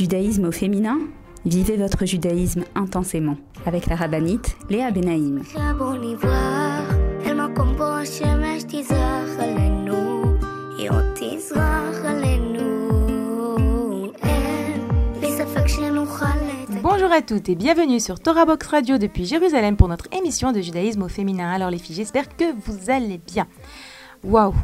Judaïsme au féminin Vivez votre judaïsme intensément avec la rabbinite Léa Benaïm. Bonjour à toutes et bienvenue sur Torah Box Radio depuis Jérusalem pour notre émission de judaïsme au féminin. Alors les filles, j'espère que vous allez bien. Waouh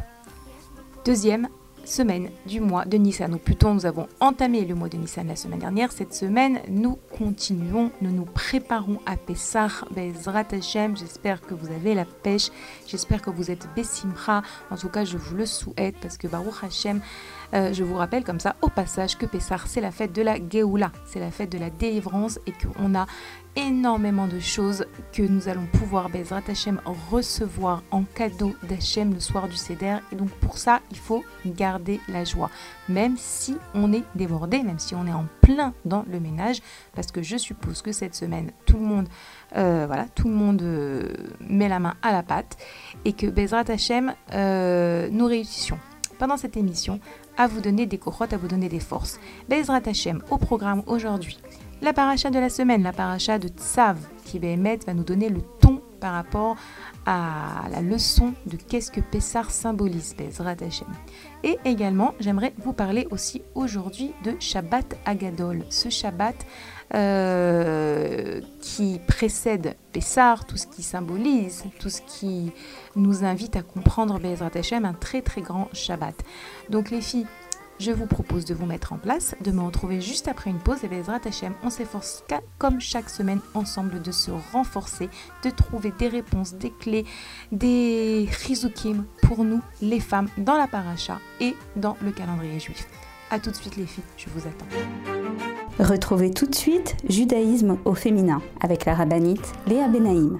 Deuxième semaine du mois de Nissan. Ou plutôt, nous avons entamé le mois de Nissan la semaine dernière. Cette semaine, nous continuons, nous nous préparons à Pessah, Bezrat Hashem. J'espère que vous avez la pêche, j'espère que vous êtes Bessimra. En tout cas, je vous le souhaite parce que Baruch Hashem, euh, je vous rappelle comme ça au passage que Pessah, c'est la fête de la Geoula, c'est la fête de la délivrance et qu'on a énormément de choses que nous allons pouvoir, Bezrat Hashem, recevoir en cadeau d'Hachem le soir du Seder. Et donc pour ça, il faut garder la joie, même si on est débordé, même si on est en plein dans le ménage, parce que je suppose que cette semaine, tout le monde, euh, voilà, tout le monde euh, met la main à la pâte et que Bezrat Hashem, euh, nous réussissions pendant cette émission à vous donner des corottes, à vous donner des forces. Bezrat Hashem au programme aujourd'hui la paracha de la semaine, la paracha de Tsav, qui va va nous donner le ton par rapport à la leçon de qu'est-ce que Pessar symbolise, Bezrat Hashem. Et également, j'aimerais vous parler aussi aujourd'hui de Shabbat Agadol, ce Shabbat euh, qui précède Pessar, tout ce qui symbolise, tout ce qui nous invite à comprendre Bezrat Hashem, un très très grand Shabbat. Donc les filles, je vous propose de vous mettre en place, de me retrouver juste après une pause et Bezrat Hashem, on s'efforce comme chaque semaine ensemble de se renforcer, de trouver des réponses, des clés, des chizukim pour nous, les femmes, dans la paracha et dans le calendrier juif. A tout de suite les filles, je vous attends. Retrouvez tout de suite Judaïsme au féminin avec la rabbinite Léa Benaïm.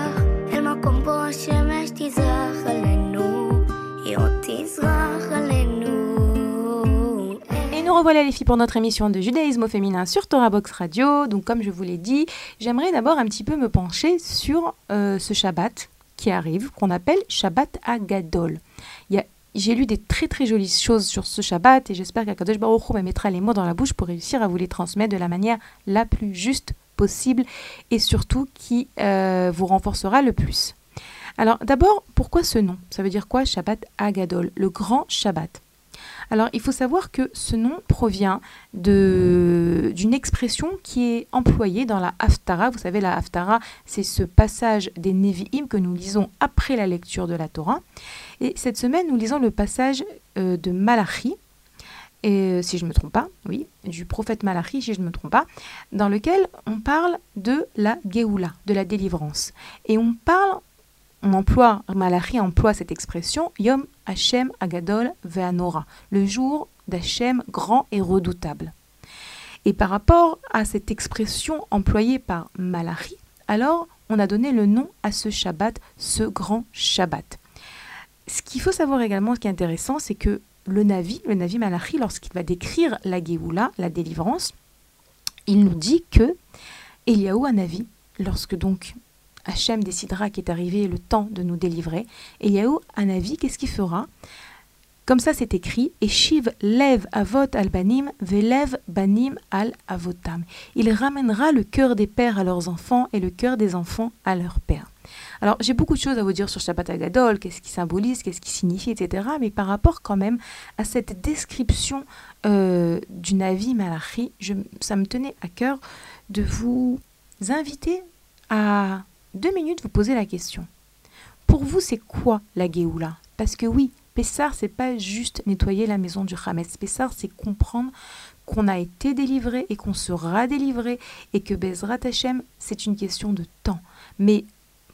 Revoilà les filles pour notre émission de judaïsme au féminin sur Torah Box Radio. Donc comme je vous l'ai dit, j'aimerais d'abord un petit peu me pencher sur euh, ce Shabbat qui arrive, qu'on appelle Shabbat Agadol. J'ai lu des très très jolies choses sur ce Shabbat et j'espère qu'Akadosh Baruch Hu me mettra les mots dans la bouche pour réussir à vous les transmettre de la manière la plus juste possible et surtout qui euh, vous renforcera le plus. Alors d'abord, pourquoi ce nom? Ça veut dire quoi Shabbat Agadol, le grand Shabbat. Alors il faut savoir que ce nom provient d'une expression qui est employée dans la Haftara. Vous savez, la Haftara, c'est ce passage des Nevi'im que nous lisons après la lecture de la Torah. Et cette semaine, nous lisons le passage euh, de Malachi, et, euh, si je ne me trompe pas, oui, du prophète Malachi, si je ne me trompe pas, dans lequel on parle de la Géoula, de la délivrance. Et on parle on emploie, Malachi emploie cette expression, Yom Hashem Agadol Ve'anora, le jour d'Hachem grand et redoutable. Et par rapport à cette expression employée par Malachi, alors on a donné le nom à ce Shabbat, ce grand Shabbat. Ce qu'il faut savoir également, ce qui est intéressant, c'est que le Navi, le Navi Malachi, lorsqu'il va décrire la Géoula, la délivrance, il nous dit que Eliaou Navi, lorsque donc Hachem décidera qu'il est arrivé le temps de nous délivrer. Et Yahou, un avis, qu'est-ce qu'il fera? Comme ça, c'est écrit Et Shiv lève avot al banim, velev banim al avotam. Il ramènera le cœur des pères à leurs enfants et le cœur des enfants à leurs pères. Alors, j'ai beaucoup de choses à vous dire sur Shabbat Agadol, qu'est-ce qui symbolise, qu'est-ce qui signifie, etc. Mais par rapport quand même à cette description euh, du Navi Malachi, ça me tenait à cœur de vous inviter à deux minutes vous poser la question. Pour vous, c'est quoi la Géoula? Parce que oui, Pessar, c'est pas juste nettoyer la maison du Hametz. Pessar, c'est comprendre qu'on a été délivré et qu'on sera délivré et que Bezrat Hashem, c'est une question de temps. Mais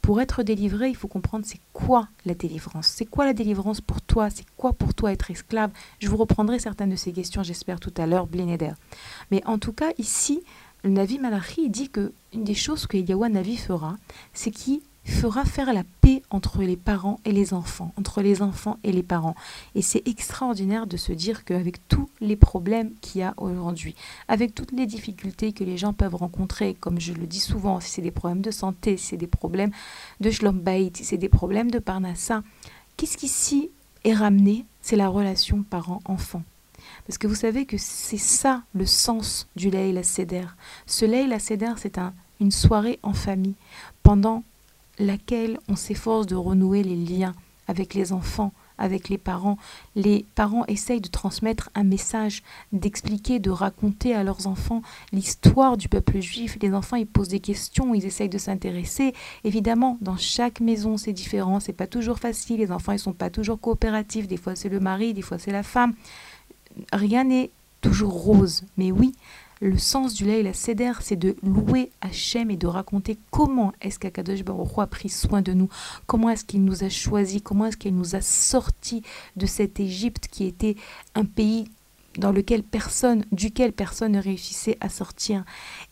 pour être délivré, il faut comprendre c'est quoi la délivrance. C'est quoi la délivrance pour toi? C'est quoi pour toi être esclave? Je vous reprendrai certaines de ces questions, j'espère, tout à l'heure, Blénéder. Mais en tout cas, ici, Navi Malachi dit que une des choses que Yahweh Navi fera, c'est qu'il fera faire la paix entre les parents et les enfants, entre les enfants et les parents. Et c'est extraordinaire de se dire qu'avec tous les problèmes qu'il y a aujourd'hui, avec toutes les difficultés que les gens peuvent rencontrer, comme je le dis souvent, si c'est des problèmes de santé, si c'est des problèmes de Shlombaït, si c'est des problèmes de Parnassa, qu'est-ce qu'ici est ramené? C'est la relation parent-enfant. Parce que vous savez que c'est ça le sens du Leil Seder. Ce Leil Seder, c'est un, une soirée en famille pendant laquelle on s'efforce de renouer les liens avec les enfants, avec les parents. Les parents essayent de transmettre un message, d'expliquer, de raconter à leurs enfants l'histoire du peuple juif. Les enfants, ils posent des questions, ils essayent de s'intéresser. Évidemment, dans chaque maison, c'est différent, c'est pas toujours facile. Les enfants, ils sont pas toujours coopératifs. Des fois, c'est le mari, des fois, c'est la femme. Rien n'est toujours rose. Mais oui, le sens du la Seder, c'est de louer Hachem et de raconter comment est-ce qu'Akadosh Baruch a pris soin de nous, comment est-ce qu'il nous a choisis, comment est-ce qu'il nous a sortis de cette Égypte qui était un pays dans lequel personne, duquel personne ne réussissait à sortir.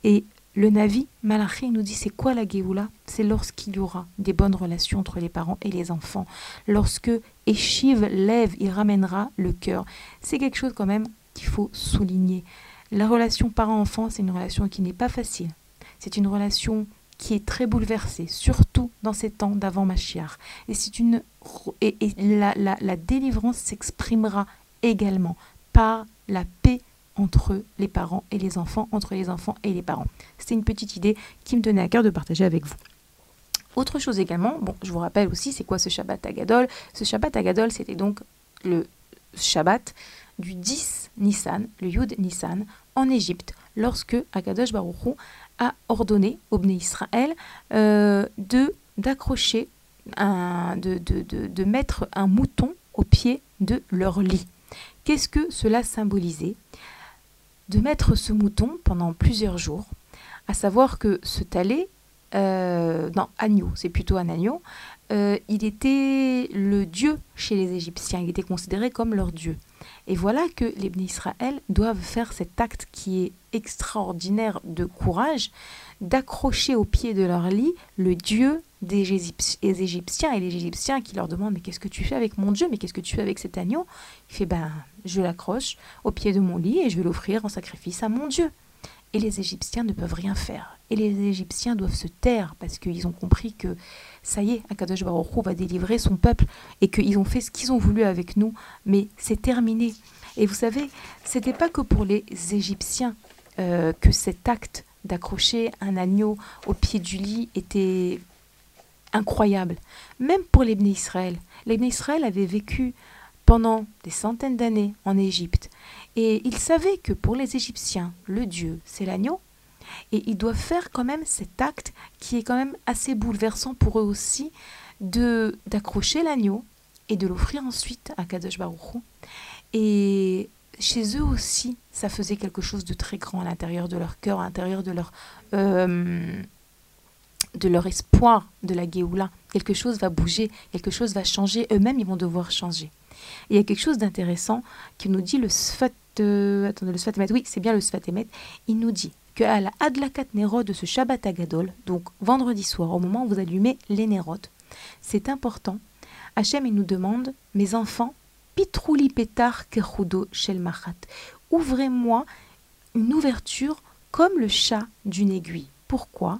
Et le Navi, Malachi, nous dit c'est quoi la Géoula? C'est lorsqu'il y aura des bonnes relations entre les parents et les enfants. Lorsque Eshiv lève, il ramènera le cœur. C'est quelque chose quand même qu'il faut souligner. La relation parent-enfant, c'est une relation qui n'est pas facile. C'est une relation qui est très bouleversée, surtout dans ces temps d'avant Machiar. Et, une, et, la, la délivrance s'exprimera également par la paix entre les parents et les enfants, entre les enfants et les parents. C'est une petite idée qui me tenait à cœur de partager avec vous. Autre chose également, je vous rappelle aussi, c'est quoi ce Shabbat Agadol Ce Shabbat Agadol, c'était donc le Shabbat du 10 Nissan, le Yud Nissan, en Égypte, lorsque Akadosh Baruch a ordonné au Bnei Israël euh, de d'accrocher, de, de, mettre un mouton au pied de leur lit. Qu'est-ce que cela symbolisait? De mettre ce mouton pendant plusieurs jours, à savoir que ce talé, euh, non, agneau, c'est plutôt un agneau, euh, il était le dieu chez les Égyptiens, il était considéré comme leur dieu. Et voilà que les Israël doivent faire cet acte qui est extraordinaire de courage, d'accrocher au pied de leur lit le Dieu des Égyptiens et les Égyptiens qui leur demandent mais qu'est-ce que tu fais avec mon Dieu? Mais qu'est-ce que tu fais avec cet agneau? Il fait ben je l'accroche au pied de mon lit et je vais l'offrir en sacrifice à mon Dieu. Et les Égyptiens ne peuvent rien faire. Et les Égyptiens doivent se taire parce qu'ils ont compris que ça y est, Akadosh Baruch va délivrer son peuple et qu'ils ont fait ce qu'ils ont voulu avec nous, mais c'est terminé. Et vous savez, c'était pas que pour les Égyptiens euh, que cet acte d'accrocher un agneau au pied du lit était incroyable. Même pour les Israël. Les Israël avaient vécu pendant des centaines d'années en Égypte. Et ils savaient que pour les Égyptiens, le Dieu, c'est l'agneau, et ils doivent faire quand même cet acte qui est quand même assez bouleversant pour eux aussi, de d'accrocher l'agneau et de l'offrir ensuite à Kadosh Baruch Et chez eux aussi, ça faisait quelque chose de très grand à l'intérieur de leur cœur, à l'intérieur de leur, euh, de leur espoir de la Géoula. Quelque chose va bouger, quelque chose va changer, eux-mêmes ils vont devoir changer. Il y a quelque chose d'intéressant qui nous dit le Sfat, euh, attendez, le Sfat oui, c'est bien le Sfat il nous dit qu'à la Adlakat Nero de ce Shabbat Agadol, donc vendredi soir, au moment où vous allumez les c'est important. Hachem, il nous demande, mes enfants, pitrouli petar kechudo shel machat. Ouvrez-moi une ouverture comme le chat d'une aiguille. Pourquoi?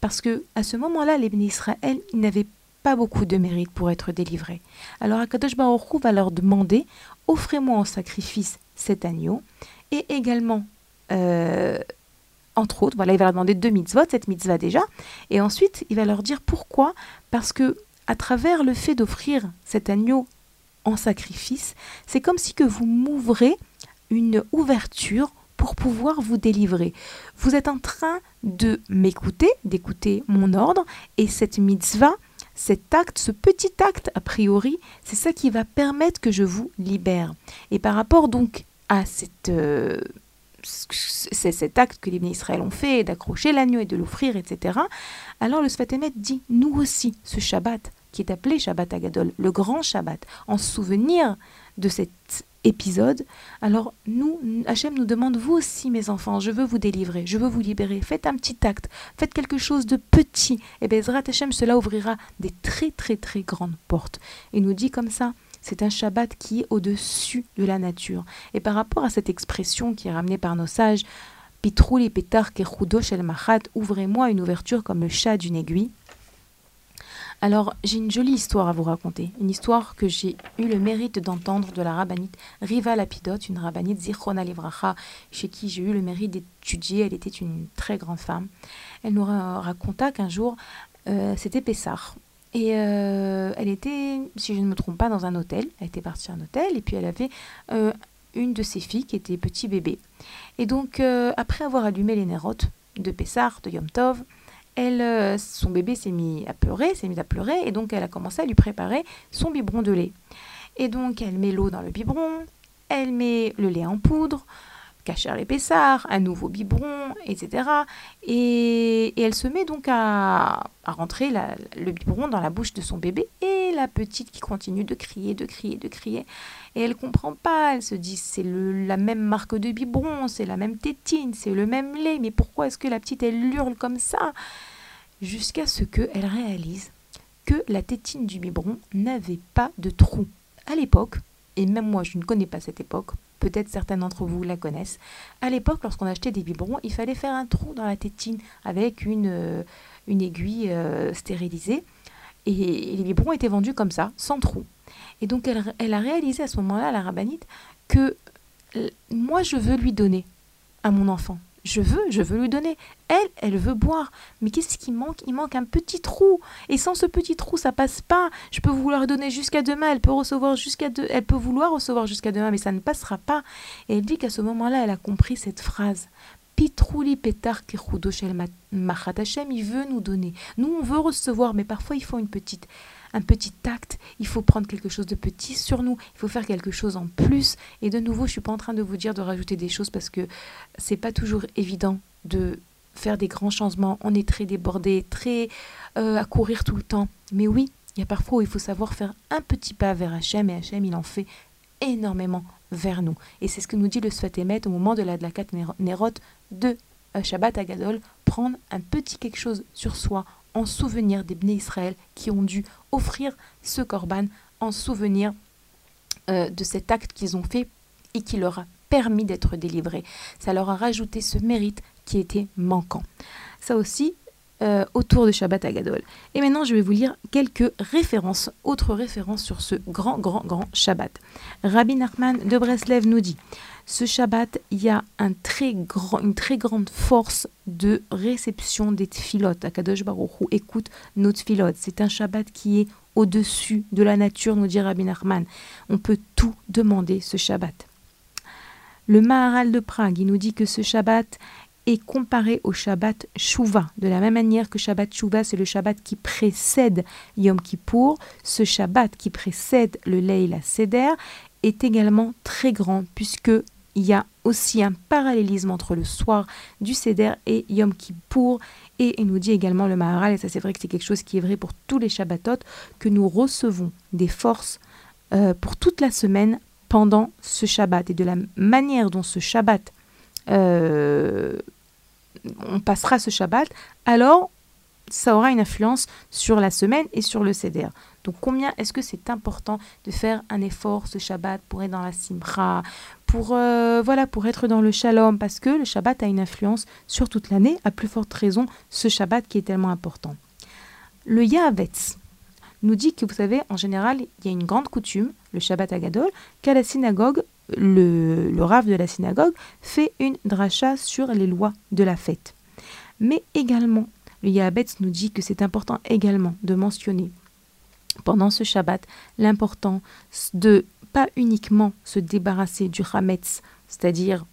Parce que à ce moment-là, les bénis Israël n'avaient pas beaucoup de mérite pour être délivrés. Alors Akadosh Baruch va leur demander offrez-moi en sacrifice cet agneau. Et également euh, entre autres, voilà, il va leur demander deux mitzvot, cette mitzvah déjà, et ensuite il va leur dire pourquoi, parce que à travers le fait d'offrir cet agneau en sacrifice, c'est comme si que vous m'ouvrez une ouverture pour pouvoir vous délivrer. Vous êtes en train de m'écouter, d'écouter mon ordre, et cette mitzvah, cet acte, ce petit acte a priori, c'est ça qui va permettre que je vous libère. Et par rapport donc à cette, euh, c'est cet acte que les Israël ont fait, d'accrocher l'agneau et de l'offrir, etc. Alors le Sfatemet dit, nous aussi, ce Shabbat, qui est appelé Shabbat Agadol, le grand Shabbat, en souvenir de cet épisode, alors nous, Hachem nous demande, vous aussi mes enfants, je veux vous délivrer, je veux vous libérer, faites un petit acte, faites quelque chose de petit, et Bezrat Hachem, cela ouvrira des très très très grandes portes. Et nous dit comme ça, c'est un Shabbat qui est au-dessus de la nature. Et par rapport à cette expression qui est ramenée par nos sages, Pitrouli petar kechudosh el machat, ouvrez-moi une ouverture comme le chat d'une aiguille. Alors, j'ai une jolie histoire à vous raconter. Une histoire que j'ai eu le mérite d'entendre de la rabbinite Riva Lapidote, une rabbinite Zichrona Livracha, chez qui j'ai eu le mérite d'étudier. Elle était une très grande femme. Elle nous raconta qu'un jour, euh, c'était Pessah. Et euh, elle était, si je ne me trompe pas, dans un hôtel. Elle était partie à un hôtel et puis elle avait euh, une de ses filles qui était petit bébé. Et donc, après avoir allumé les nérotes de Pessar, de Yom Tov, elle, son bébé s'est mis à pleurer, s'est mis à pleurer, et donc elle a commencé à lui préparer son biberon de lait. Et donc, elle met l'eau dans le biberon, elle met le lait en poudre, cacher l'épaisseur, un nouveau biberon, etc. Et, elle se met donc à, rentrer le biberon dans la bouche de son bébé et la petite qui continue de crier, de crier, de crier. Et elle comprend pas, elle se dit c'est la même marque de biberon, c'est la même tétine, c'est le même lait, mais pourquoi est-ce que la petite elle hurle comme ça? Jusqu'à ce qu'elle réalise que la tétine du biberon n'avait pas de trou. À l'époque, et même moi je ne connais pas cette époque, peut-être certains d'entre vous la connaissent. À l'époque, lorsqu'on achetait des biberons, il fallait faire un trou dans la tétine avec une, euh, une aiguille euh, stérilisée. Et, les biberons étaient vendus comme ça, sans trou. Et donc elle, elle a réalisé à ce moment-là, la rabbinite, que moi je veux lui donner à mon enfant je veux, je veux lui donner. Elle, elle veut boire. Mais qu'est-ce qui manque? Il manque un petit trou. Et sans ce petit trou, ça passe pas. Je peux vouloir donner jusqu'à demain. Elle peut recevoir jusqu'à. Elle peut vouloir recevoir jusqu'à demain, mais ça ne passera pas. Et elle dit qu'à ce moment-là, elle a compris cette phrase. Pitrouli petar machatachem, il veut nous donner. Nous, on veut recevoir, mais parfois il faut une petite un petit acte, il faut prendre quelque chose de petit sur nous, il faut faire quelque chose en plus. Et de nouveau, je suis pas en train de vous dire de rajouter des choses parce que c'est pas toujours évident de faire des grands changements. On est très débordé, très euh, à courir tout le temps. Mais oui, il y a parfois où il faut savoir faire un petit pas vers Hachem et Hachem, il en fait énormément vers nous. Et c'est ce que nous dit le Sfatemet au moment de la de la Nerot de euh, Shabbat Agadol, prendre un petit quelque chose sur soi en souvenir des Bnei Israël qui ont dû offrir ce korban en souvenir euh, de cet acte qu'ils ont fait et qui leur a permis d'être délivrés. Ça leur a rajouté ce mérite qui était manquant. Ça aussi, euh, autour de Shabbat Agadol. Et maintenant, je vais vous lire quelques références, autres références sur ce grand, grand, grand Shabbat. Rabbi Nachman de Breslev nous dit ce Shabbat, il y a une très grande force de réception des tfilotes. Akadosh Baruch Hu écoute nos tfilotes. C'est un Shabbat qui est au-dessus de la nature, nous dit Rabbi Nachman. On peut tout demander ce Shabbat. Le Maharal de Prague, il nous dit que ce Shabbat est comparé au Shabbat Shuvah. De la même manière que Shabbat Shuvah, c'est le Shabbat qui précède Yom Kippour, ce Shabbat qui précède le Leila Seder est également très grand puisque il y a aussi un parallélisme entre le soir du Seder et Yom Kippour. Et il nous dit également le Maharal, et ça c'est vrai que c'est quelque chose qui est vrai pour tous les Shabbatot, que nous recevons des forces euh, pour toute la semaine pendant ce Shabbat. Et de la manière dont ce Shabbat, euh, on passera ce Shabbat, alors ça aura une influence sur la semaine et sur le Seder. Donc combien est-ce que c'est important de faire un effort ce Shabbat pour être dans la Simra, pour, euh, voilà, pour être dans le shalom, parce que le Shabbat a une influence sur toute l'année, à plus forte raison ce Shabbat qui est tellement important. Le Yahavetz nous dit que, vous savez, en général, il y a une grande coutume, le Shabbat Agadol, qu'à la synagogue, le, rave de la synagogue fait une dracha sur les lois de la fête. Mais également, le Yahabetz nous dit que c'est important également de mentionner pendant ce Shabbat l'importance de pas uniquement se débarrasser du Hametz, c'est-à-dire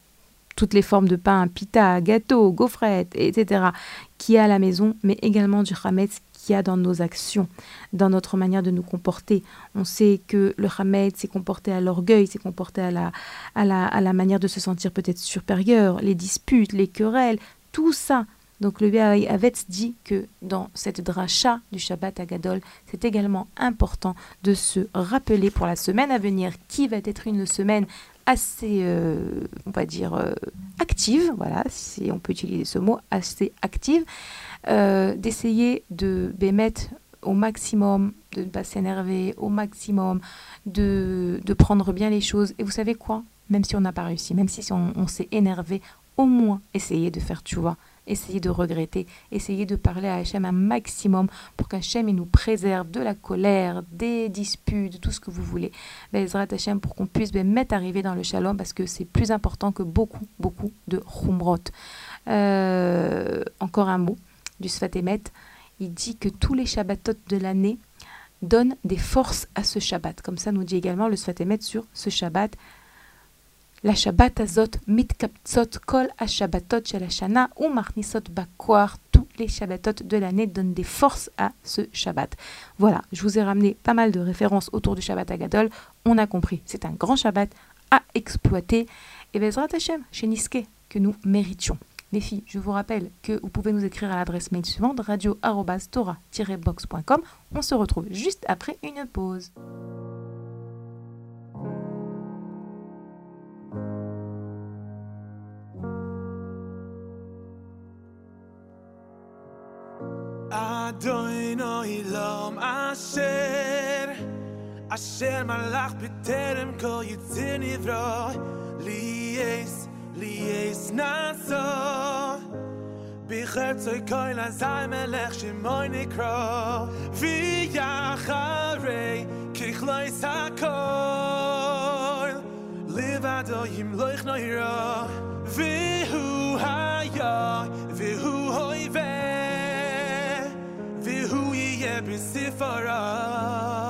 toutes les formes de pain, pita, gâteau, gaufrettes, etc., qui a à la maison, mais également du Hametz dans nos actions, dans notre manière de nous comporter. On sait que le Hametz s'est comporté à l'orgueil, s'est comporté à la, à, la, à la manière de se sentir peut-être supérieur, les disputes, les querelles, tout ça. Donc le Avetz dit que dans cette dracha du Shabbat à Gadol, c'est également important de se rappeler pour la semaine à venir, qui va être une semaine assez, euh, on va dire, euh, active, voilà, si on peut utiliser ce mot, assez active, euh, d'essayer de mettre au maximum, de ne pas s'énerver, au maximum, de, de, prendre bien les choses. Et vous savez quoi? Même si on n'a pas réussi, même si on, s'est énervé, au moins essayer de faire tu vois essayez de regretter, essayez de parler à Hachem un maximum pour qu'Hachem nous préserve de la colère, des disputes, de tout ce que vous voulez. Bezrat Hachem pour qu'on puisse ben, mettre arriver dans le shalom parce que c'est plus important que beaucoup, beaucoup de chumrot. Euh, encore un mot du Sfatemet. Il dit que tous les Shabbatot de l'année donnent des forces à ce Shabbat. Comme ça nous dit également le Sfatemet sur ce Shabbat. La Shabbat azot mitkaptzot kol Shabbatot shel Hashana ou marnisot bakwar. Tous les Shabbatot de l'année donnent des forces à ce Shabbat. Voilà, je vous ai ramené pas mal de références autour du Shabbat Agadol. On a compris, c'est un grand Shabbat à exploiter. Et Bezrat Hashem, chez Niske, que nous méritions. Les filles, je vous rappelle que vous pouvez nous écrire à l'adresse mail suivante radio-tora-box.com. On se retrouve juste après une pause. Li lies nasa bikhat soy koin melach melech shmoy nikro vi yachare kikhlay sakol livad oyim loich noira vi hu haya vi hu hoyve vi hu ye besifara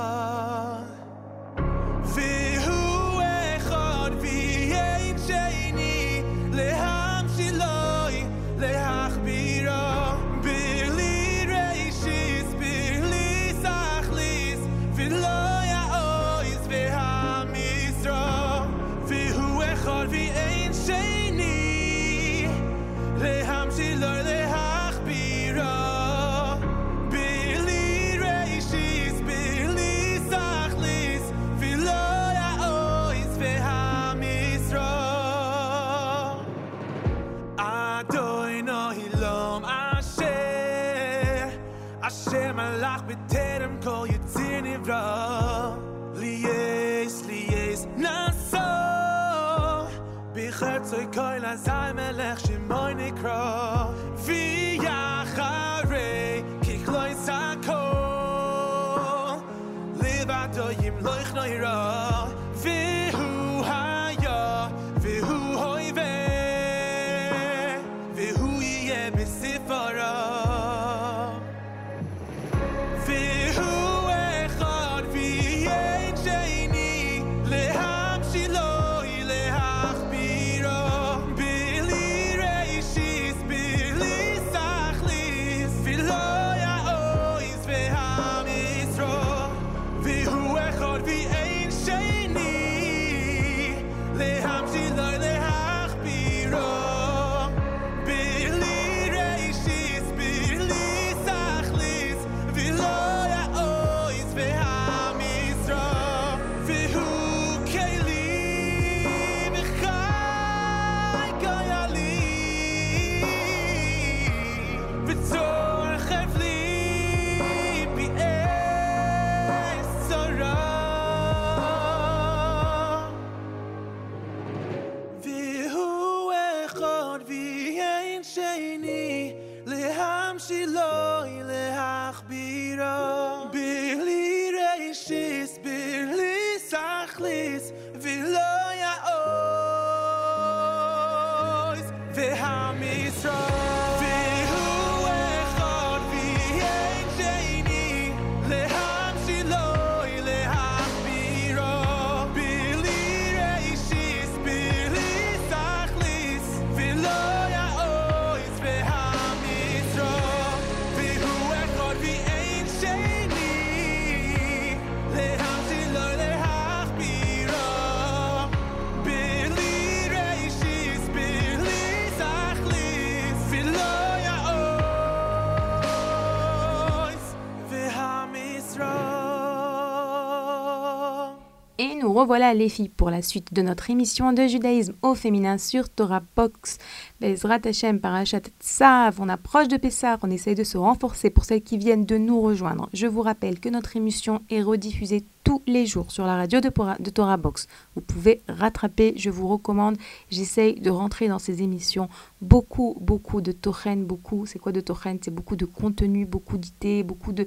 revoilà les filles pour la suite de notre émission de judaïsme au féminin sur Torah Box. Bezrat Hashem Parashat Tzav. On approche de Pessah, on essaye de se renforcer pour celles qui viennent de nous rejoindre. Je vous rappelle que notre émission est rediffusée tous les jours sur la radio de, Torah Box. Vous pouvez rattraper, je vous recommande. J'essaye de rentrer dans ces émissions beaucoup, beaucoup de tochen, beaucoup. C'est quoi de tochen C'est beaucoup de contenu, beaucoup d'idées, beaucoup de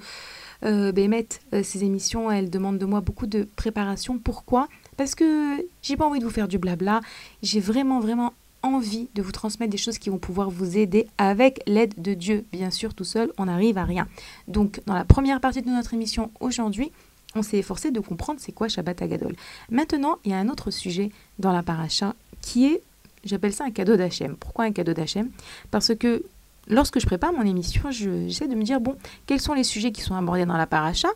euh, Bémet, euh, ces émissions, elles demandent de moi beaucoup de préparation. Pourquoi? Parce que j'ai pas envie de vous faire du blabla. J'ai vraiment, vraiment envie de vous transmettre des choses qui vont pouvoir vous aider avec l'aide de Dieu. Bien sûr, tout seul, on n'arrive à rien. Donc, dans la première partie de notre émission aujourd'hui, on s'est efforcé de comprendre c'est quoi Shabbat Agadol. Maintenant, il y a un autre sujet dans la paracha qui est, j'appelle ça un cadeau d'Hachem. Pourquoi un cadeau d'Hachem? Parce que lorsque je prépare mon émission, je- j'essaie de me dire, bon, quels sont les sujets qui sont abordés dans la paracha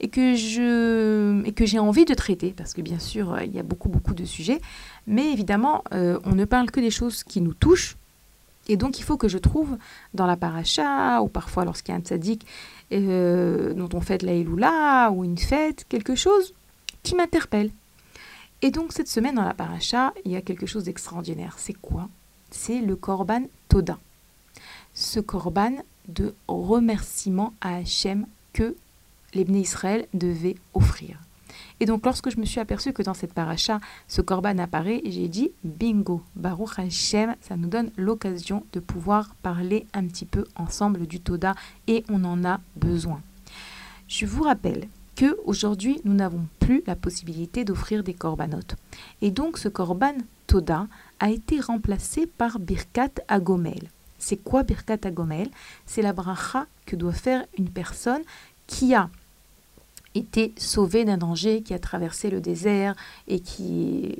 et que je et que j'ai envie de traiter parce que bien sûr euh, il y a beaucoup beaucoup de sujets. Mais évidemment euh, on ne parle que des choses qui nous touchent. Et donc il faut que je trouve dans la paracha ou parfois lorsqu'il y a un tzaddik euh, dont on fête la Eloula ou une fête quelque chose qui m'interpelle. Et donc cette semaine dans la paracha il y a quelque chose d'extraordinaire. C'est quoi? C'est le korban toda ce korban de remerciement à Hachem que les Israël devaient offrir. Et donc, lorsque je me suis aperçue que dans cette paracha, ce korban apparaît, j'ai dit bingo, Baruch Hashem, ça nous donne l'occasion de pouvoir parler un petit peu ensemble du Toda et on en a besoin. Je vous rappelle que aujourd'hui, nous n'avons plus la possibilité d'offrir des korbanotes. Et donc, ce korban Toda a été remplacé par Birkat Agomel. C'est quoi Birkat Agomel C'est la bracha que doit faire une personne qui a été sauvée d'un danger, qui a traversé le désert et qui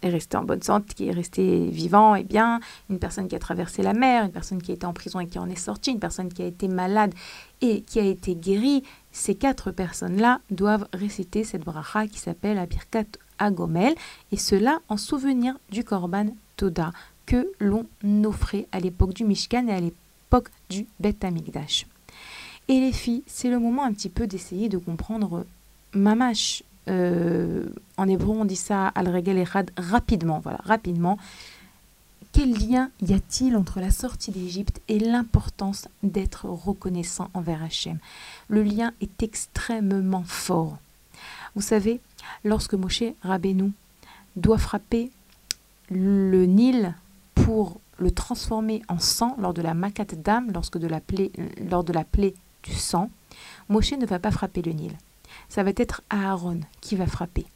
est resté en bonne santé, qui est resté vivant et bien, une personne qui a traversé la mer, une personne qui a été en prison et qui en est sortie, une personne qui a été malade et qui a été guérie. Ces quatre personnes-là doivent réciter cette bracha qui s'appelle la Birkat Agomel et cela en souvenir du Korban Toda que l'on offrait à l'époque du Mishkan et à l'époque du Bet Amikdash. Et les filles, c'est le moment un petit peu d'essayer de comprendre mamash. Euh, en hébreu, on dit ça al regel echad rapidement. Voilà, rapidement. Quel lien y a-t-il entre la sortie d'Égypte et l'importance d'être reconnaissant envers Hachem? Le lien est extrêmement fort. Vous savez, lorsque Moshe Rabbeinu doit frapper le Nil pour le transformer en sang lors de la makat d'âme, lorsque de la plaie, lors de la plaie du sang, Moshe ne va pas frapper le Nil. Ça va être Aaron qui va frapper.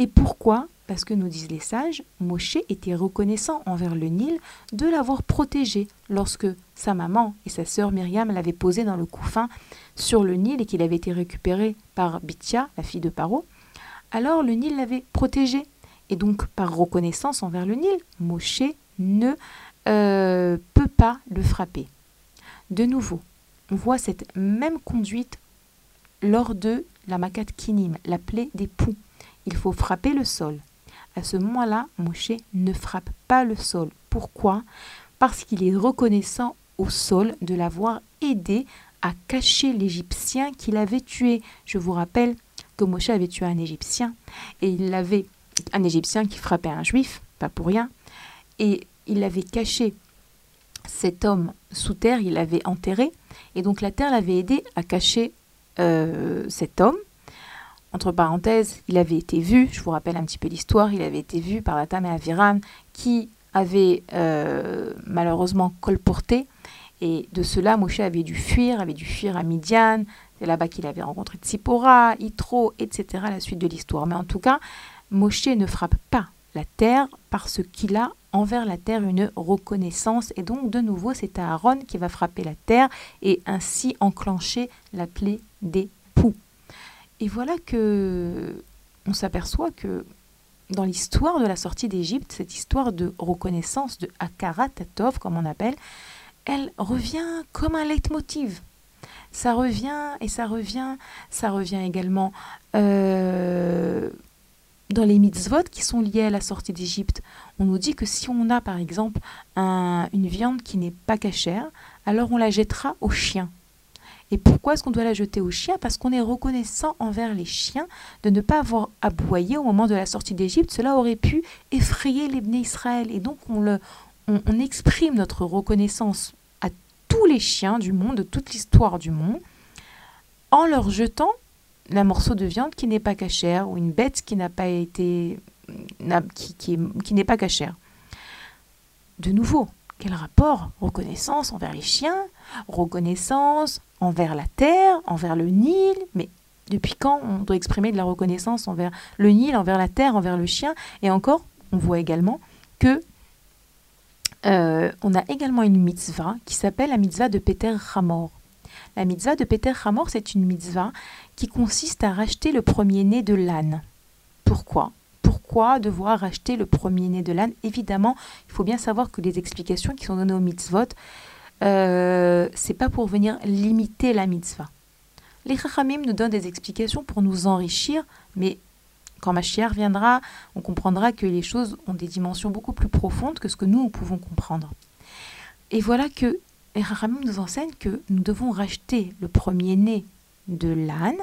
Et pourquoi? Parce que nous disent les sages, Moshe était reconnaissant envers le Nil de l'avoir protégé lorsque sa maman et sa sœur Myriam l'avaient posé dans le couffin sur le Nil et qu'il avait été récupéré par Bithia, la fille de Paro. Alors le Nil l'avait protégé. Et donc, par reconnaissance envers le Nil, Moshe ne euh, peut pas le frapper. De nouveau, on voit cette même conduite lors de la makat kinim, la plaie des poux. Il faut frapper le sol. À ce moment-là, Moshe ne frappe pas le sol. Pourquoi? Parce qu'il est reconnaissant au sol de l'avoir aidé à cacher l'Égyptien qu'il avait tué. Je vous rappelle que Moshe avait tué un Égyptien et il avait un Égyptien qui frappait un Juif, pas pour rien, il avait caché cet homme sous terre, il l'avait enterré, et donc la terre l'avait aidé à cacher euh, cet homme. Entre parenthèses, il avait été vu, je vous rappelle un petit peu l'histoire, il avait été vu par la Tam et qui avait euh, malheureusement colporté, et de cela Moshe avait dû fuir, avait dû fuir à Midian, C'est là-bas qu'il avait rencontré Tsipora, Yitro, etc. la suite de l'histoire. Mais en tout cas, Moshe ne frappe pas la terre parce qu'il a envers la terre une reconnaissance. Et donc, de nouveau, c'est Aaron qui va frapper la terre et ainsi enclencher la plaie des poux. Et voilà que on s'aperçoit que dans l'histoire de la sortie d'Égypte, cette histoire de reconnaissance de Akara Tatov, comme on appelle, elle revient comme un leitmotiv. Ça revient et ça revient, ça revient également euh, dans les mitzvot qui sont liés à la sortie d'Égypte. On nous dit que si on a par exemple une viande qui n'est pas cachère, alors on la jettera aux chiens. Et pourquoi est-ce qu'on doit la jeter aux chiens Parce qu'on est reconnaissant envers les chiens de ne pas avoir aboyé au moment de la sortie d'Égypte. Cela aurait pu effrayer les Israël. Et donc on, le, on exprime notre reconnaissance à tous les chiens du monde, de toute l'histoire du monde, en leur jetant un morceau de viande qui n'est pas cachère ou une bête qui n'a pas été qui, qui, qui n'est pas cachère. De nouveau, quel rapport? Reconnaissance envers les chiens, reconnaissance envers la terre, envers le Nil, mais depuis quand on doit exprimer de la reconnaissance envers le Nil, envers la terre, envers le chien? Et encore, on voit également que euh, on a également une mitzvah qui s'appelle la mitzvah de Peter Hamor. La mitzvah de Peter Hamor, c'est une mitzvah qui consiste à racheter le premier-né de l'âne. Pourquoi? Pourquoi devoir racheter le premier-né de l'âne? Évidemment, il faut bien savoir que les explications qui sont données au mitzvot, euh, c'est pas pour venir limiter la mitzvah. Les Chachamim nous donnent des explications pour nous enrichir, mais quand Mashiach viendra, on comprendra que les choses ont des dimensions beaucoup plus profondes que ce que nous pouvons comprendre. Et voilà que les Chachamim nous enseignent que nous devons racheter le premier-né de l'âne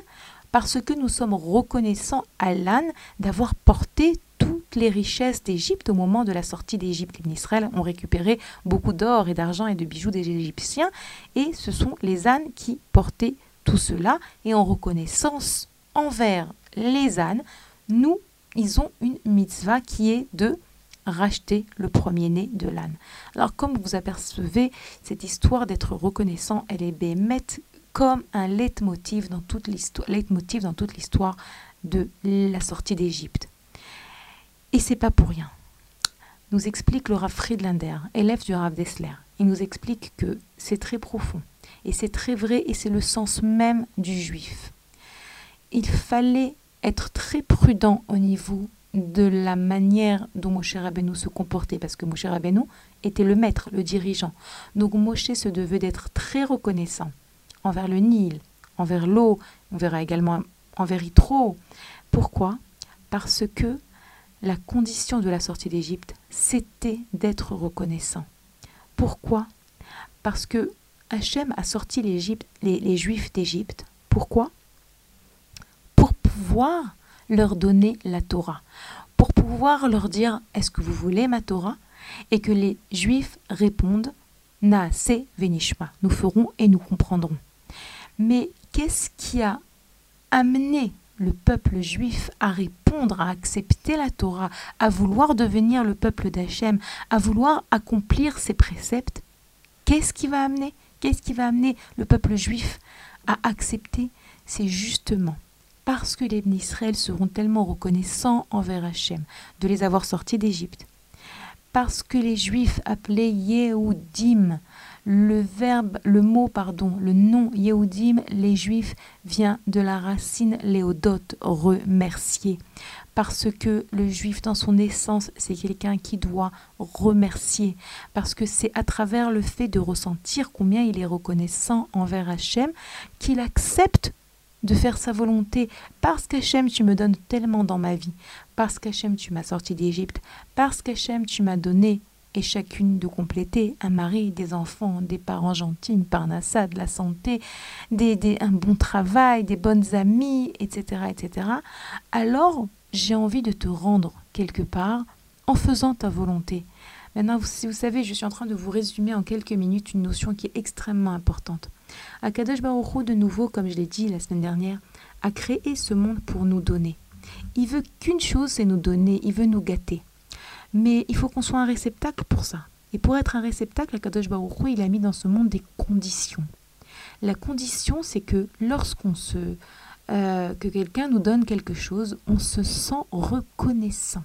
parce que nous sommes reconnaissants à l'âne d'avoir porté toutes les richesses d'Égypte au moment de la sortie d'Égypte. Les Israël ont récupéré beaucoup d'or et d'argent et de bijoux des Égyptiens et ce sont les ânes qui portaient tout cela et en reconnaissance envers les ânes, nous, ils ont une mitzvah qui est de racheter le premier-né de l'âne. Alors comme vous apercevez, cette histoire d'être reconnaissant, elle est bémette comme un leitmotiv dans toute l'histoire, de la sortie d'Égypte. Et c'est pas pour rien. Nous explique le Rav Friedlander, élève du Rav Dessler. Il nous explique que c'est très profond et c'est très vrai et c'est le sens même du juif. Il fallait être très prudent au niveau de la manière dont Moshe Rabbeinu se comportait, parce que Moshe Rabbeinu était le maître, le dirigeant. Donc Moshe se devait d'être très reconnaissant envers le Nil, envers l'eau, on verra également envers Yitro. Pourquoi? Parce que la condition de la sortie d'Égypte, c'était d'être reconnaissant. Pourquoi? Parce que Hachem a sorti les, les Juifs d'Égypte. Pourquoi? Pour pouvoir leur donner la Torah, pour pouvoir leur dire Est-ce que vous voulez ma Torah? Et que les Juifs répondent Naase venishma, nous ferons et nous comprendrons. Mais qu'est-ce qui a amené le peuple juif à répondre, à accepter la Torah, à vouloir devenir le peuple d'Hachem, à vouloir accomplir ses préceptes? Qu'est-ce qui va amener? Qu'est-ce qui va amener le peuple juif à accepter? C'est justement parce que les Israël seront tellement reconnaissants envers Hachem de les avoir sortis d'Égypte, parce que les Juifs appelés Yehudim, le verbe, le mot, pardon, le nom Yehudim, les Juifs, vient de la racine léodot, remercier. Parce que le Juif, dans son essence, c'est quelqu'un qui doit remercier. Parce que c'est à travers le fait de ressentir combien il est reconnaissant envers Hachem qu'il accepte de faire sa volonté, parce qu'Hachem, tu me donnes tellement dans ma vie, parce qu'Hachem, tu m'as sorti d'Égypte, parce qu'Hachem, tu m'as donné, et chacune de compléter, un mari, des enfants, des parents gentils, une parnassa, de la santé, des, un bon travail, des bonnes amies, etc., etc., alors j'ai envie de te rendre quelque part en faisant ta volonté. Maintenant, si vous savez, je suis en train de vous résumer en quelques minutes une notion qui est extrêmement importante. Akadosh Baruch de nouveau, comme je l'ai dit la semaine dernière, a créé ce monde pour nous donner. Il veut qu'une chose, c'est nous donner, il veut nous gâter. Mais il faut qu'on soit un réceptacle pour ça. Et pour être un réceptacle, Akadosh Baruch il a mis dans ce monde des conditions. La condition, c'est que lorsqu'on se... euh, que quelqu'un nous donne quelque chose, on se sent reconnaissant.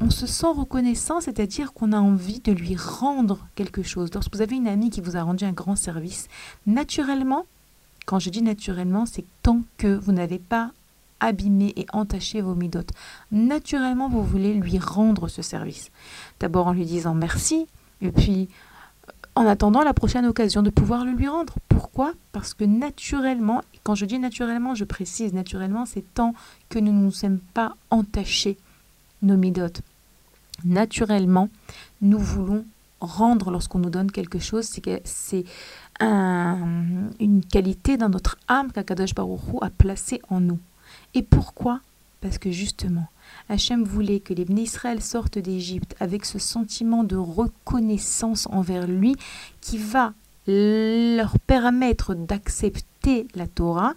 On se sent reconnaissant, c'est-à-dire qu'on a envie de lui rendre quelque chose. Lorsque vous avez une amie qui vous a rendu un grand service, naturellement, quand je dis naturellement, c'est tant que vous n'avez pas abîmé et entaché vos midotes. Naturellement, vous voulez lui rendre ce service. D'abord en lui disant merci, et puis en attendant la prochaine occasion de pouvoir le lui rendre. Pourquoi? Parce que naturellement, quand je dis naturellement, je précise naturellement, c'est tant que nous ne nous sommes pas entachés nos midotes. Naturellement, nous voulons rendre lorsqu'on nous donne quelque chose, c'est une qualité dans notre âme qu'Akadosh Baruch Hu a placée en nous. Et pourquoi? Parce que justement, Hachem voulait que les Israël sortent d'Égypte avec ce sentiment de reconnaissance envers lui qui va leur permettre d'accepter la Torah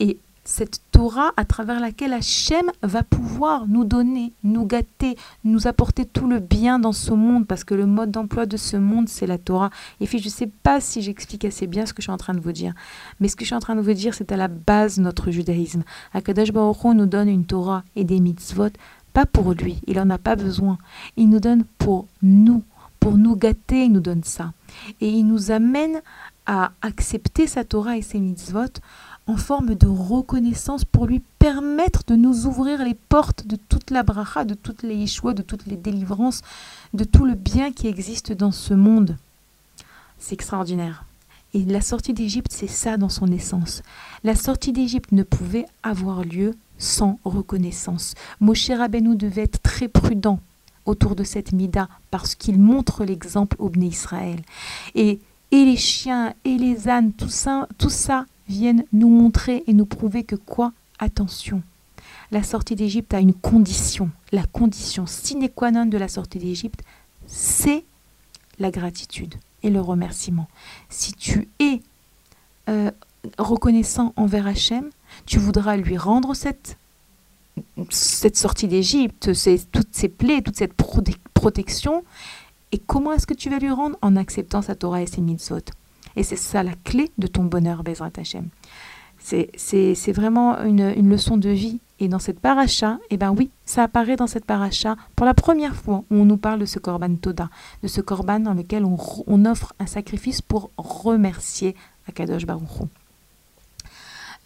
et cette Torah à travers laquelle Hachem va pouvoir nous donner, nous gâter, nous apporter tout le bien dans ce monde parce que le mode d'emploi de ce monde c'est la Torah. Et puis je ne sais pas si j'explique assez bien ce que je suis en train de vous dire, mais ce que je suis en train de vous dire c'est à la base notre judaïsme. Akadosh Baruch nous donne une Torah et des mitzvot pas pour lui, il en a pas besoin. Il nous donne pour nous, pour nous gâter, il nous donne ça. Et il nous amène à accepter sa Torah et ses mitzvot en forme de reconnaissance pour lui permettre de nous ouvrir les portes de toute la bracha, de toutes les yeshua, de toutes les délivrances, de tout le bien qui existe dans ce monde. C'est extraordinaire. Et la sortie d'Égypte, c'est ça dans son essence. La sortie d'Égypte ne pouvait avoir lieu sans reconnaissance. Moshe Rabbeinu devait être très prudent autour de cette mida parce qu'il montre l'exemple au Bnei Israël. Et, et les chiens et les ânes, tout ça, tout ça viennent nous montrer et nous prouver que quoi? Attention, la sortie d'Égypte a une condition. La condition sine qua non de la sortie d'Égypte, c'est la gratitude et le remerciement. Si tu es euh, reconnaissant envers Hachem, tu voudras lui rendre cette, cette sortie d'Égypte, toutes ces plaies, toute cette prote- protection. Et comment est-ce que tu vas lui rendre? En acceptant sa Torah et ses mitzvot. Et c'est ça la clé de ton bonheur, Bezrat Hachem. C'est- vraiment une, une leçon de vie. Et dans cette paracha, eh ben oui, ça apparaît dans cette paracha pour la première fois où on nous parle de ce korban Toda, de ce korban dans lequel on, on offre un sacrifice pour remercier Akadosh Baruch Hu.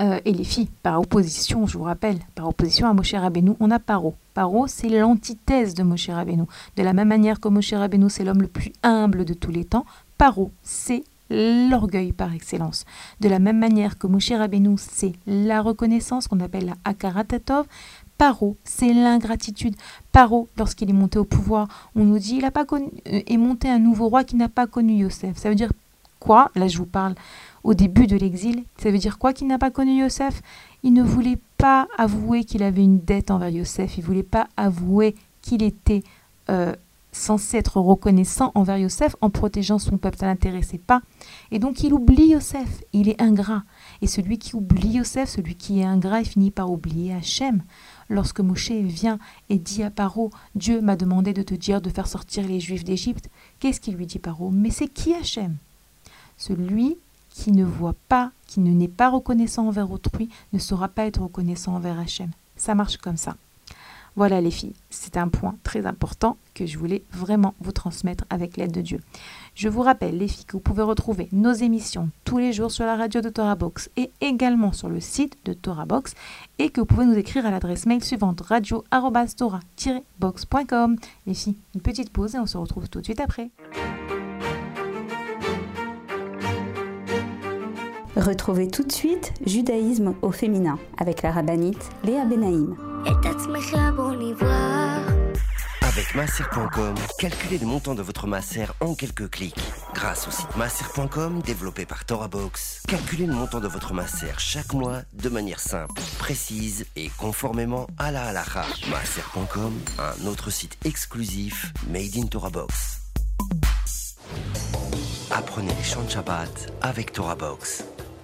Euh, et les filles, par opposition, je vous rappelle, par opposition à Moshe Rabbeinu, on a Paro. Paro, c'est l'antithèse de Moshe Rabbeinu. De la même manière que Moshe Rabbeinu, c'est l'homme le plus humble de tous les temps, Paro, c'est l'orgueil par excellence. De la même manière que Moshe Rabbeinu, c'est la reconnaissance qu'on appelle la Akaratatov, Paro, c'est l'ingratitude. Paro, lorsqu'il est monté au pouvoir, on nous dit il a pas connu, euh, est monté un nouveau roi qui n'a pas connu Yosef. Ça veut dire quoi? Là, je vous parle au début de l'exil. Ça veut dire quoi qu'il n'a pas connu Yosef? Il ne voulait pas avouer qu'il avait une dette envers Yosef. Il voulait pas avouer qu'il était euh, censé être reconnaissant envers Yosef en protégeant son peuple. Ça l'intéressait pas. Et donc il oublie Yosef. Il est ingrat. Et celui qui oublie Yosef, celui qui est ingrat, finit par oublier Hachem. Lorsque Moshe vient et dit à Paro, Dieu m'a demandé de te dire de faire sortir les Juifs d'Égypte, qu'est-ce qu'il lui dit Paro Mais c'est qui Hachem? Celui qui ne voit pas, qui ne n'est pas reconnaissant envers autrui, ne saura pas être reconnaissant envers Hachem. Ça marche comme ça. Voilà les filles, c'est un point très important que je voulais vraiment vous transmettre avec l'aide de Dieu. Je vous rappelle les filles que vous pouvez retrouver nos émissions tous les jours sur la radio de Torah Box et également sur le site de Torah Box et que vous pouvez nous écrire à l'adresse mail suivante radio-tora-box.com. Les filles, une petite pause et on se retrouve tout de suite après. Retrouvez tout de suite Judaïsme au féminin avec la rabbinite Léa Benaïm. את עצמך בוא נברח Avec masser.com, calculez le montant de votre masser en quelques clics. Grâce au site masser.com développé par ToraBox, calculez le montant de votre masser chaque mois de manière simple, précise et conformément à la halakha. Masser.com, un autre site exclusif made in ToraBox. Apprenez les chants de Shabbat avec ToraBox.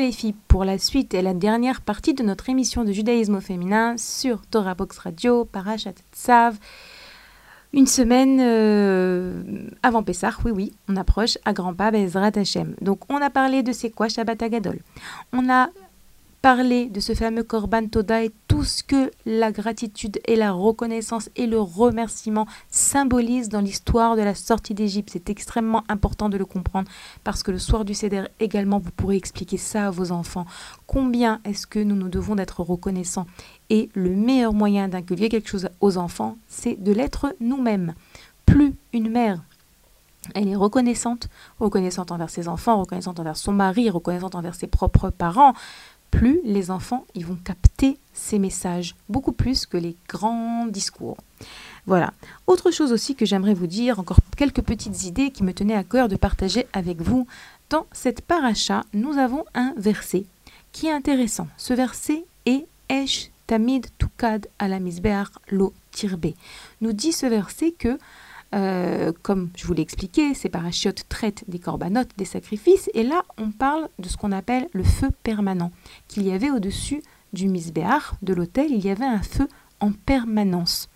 Les filles pour la suite et la dernière partie de notre émission de judaïsme au féminin sur Torah Box Radio, Parashat Tzav. Une semaine euh, avant Pessah, oui, oui, on approche à grands pas Bezrat Hashem. Donc, on a parlé de c'est quoi Shabbat Agadol. On a parler de ce fameux Korban Toda et tout ce que la gratitude et la reconnaissance et le remerciement symbolisent dans l'histoire de la sortie d'Égypte. C'est extrêmement important de le comprendre parce que le soir du Seder également, vous pourrez expliquer ça à vos enfants. Combien est-ce que nous nous devons d'être reconnaissants? Et le meilleur moyen d'inculquer quelque chose aux enfants, c'est de l'être nous-mêmes. Plus une mère elle est reconnaissante, reconnaissante envers ses enfants, reconnaissante envers son mari, reconnaissante envers ses propres parents, plus les enfants ils vont capter ces messages, beaucoup plus que les grands discours. Voilà. Autre chose aussi que j'aimerais vous dire, encore quelques petites idées qui me tenaient à cœur de partager avec vous. Dans cette paracha, nous avons un verset qui est intéressant. Ce verset est Esh Tamid Tukad ala lo tirbe. Nous dit ce verset que euh, comme je vous l'ai expliqué, ces parachutes traitent des corbanotes, des sacrifices, et là on parle de ce qu'on appelle le feu permanent, qu'il y avait au-dessus du misbéar, de l'autel, il y avait un feu en permanence.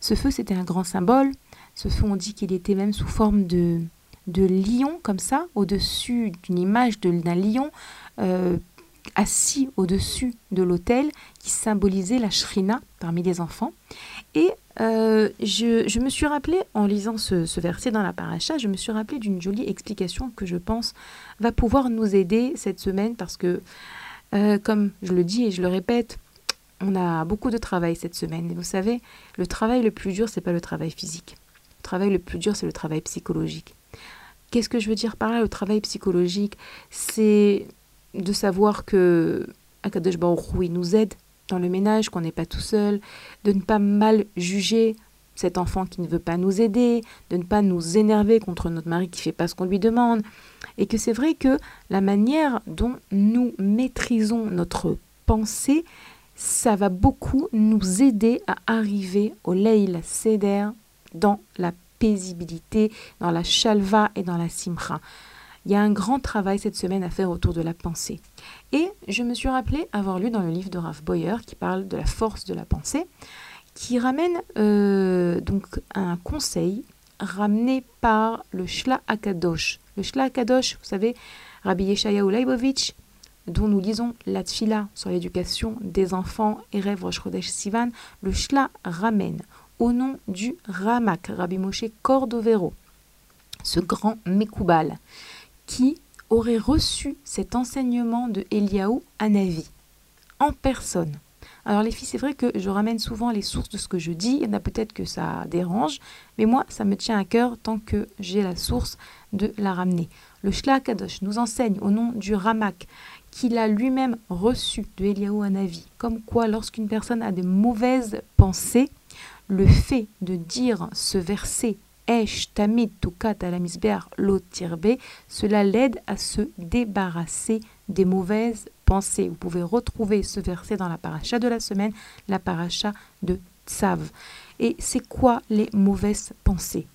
Ce feu c'était un grand symbole, ce feu on dit qu'il était même sous forme de, de lion comme ça, au-dessus d'une image d'un lion euh, assis au-dessus de l'autel qui symbolisait la shrina parmi les enfants. Et euh, je, me suis rappelé, en lisant ce, verset dans la paracha, je me suis rappelé d'une jolie explication que je pense va pouvoir nous aider cette semaine parce que, euh, comme je le dis et je le répète, on a beaucoup de travail cette semaine. Et vous savez, le travail le plus dur, c'est pas le travail physique. Le travail le plus dur, c'est le travail psychologique. Qu'est-ce que je veux dire par là Le travail psychologique, c'est de savoir que Akadosh Baruch nous aide dans le ménage, qu'on n'est pas tout seul, de ne pas mal juger cet enfant qui ne veut pas nous aider, de ne pas nous énerver contre notre mari qui ne fait pas ce qu'on lui demande. Et que c'est vrai que la manière dont nous maîtrisons notre pensée, ça va beaucoup nous aider à arriver au Leil Seder dans la paisibilité, dans la chalva et dans la simcha. Il y a un grand travail cette semaine à faire autour de la pensée. Et je me suis rappelé avoir lu dans le livre de Ralph Boyer qui parle de la force de la pensée, qui ramène euh, donc un conseil ramené par le Shla Akadosh. Le Shla Akadosh, vous savez, Rabbi Yeshayahu Leibovitch, dont nous lisons la tfila sur l'éducation des enfants et rêve Rosh Sivan, le Shla ramène au nom du Ramak, Rabbi Moshe Cordovero, ce grand Mekoubal, qui aurait reçu cet enseignement de Eliaou Navi, en personne. Alors les filles, c'est vrai que je ramène souvent les sources de ce que je dis, il y en a peut-être que ça dérange, mais moi, ça me tient à cœur tant que j'ai la source de la ramener. Le Shla Kadosh nous enseigne au nom du Ramak qu'il a lui-même reçu de Eliaou Hanavi, comme quoi lorsqu'une personne a des mauvaises pensées, le fait de dire ce verset Esh Tamid Tukat Lotirbe, cela l'aide à se débarrasser des mauvaises pensées. Vous pouvez retrouver ce verset dans la paracha de la semaine, la paracha de Tsav. Et c'est quoi les mauvaises pensées?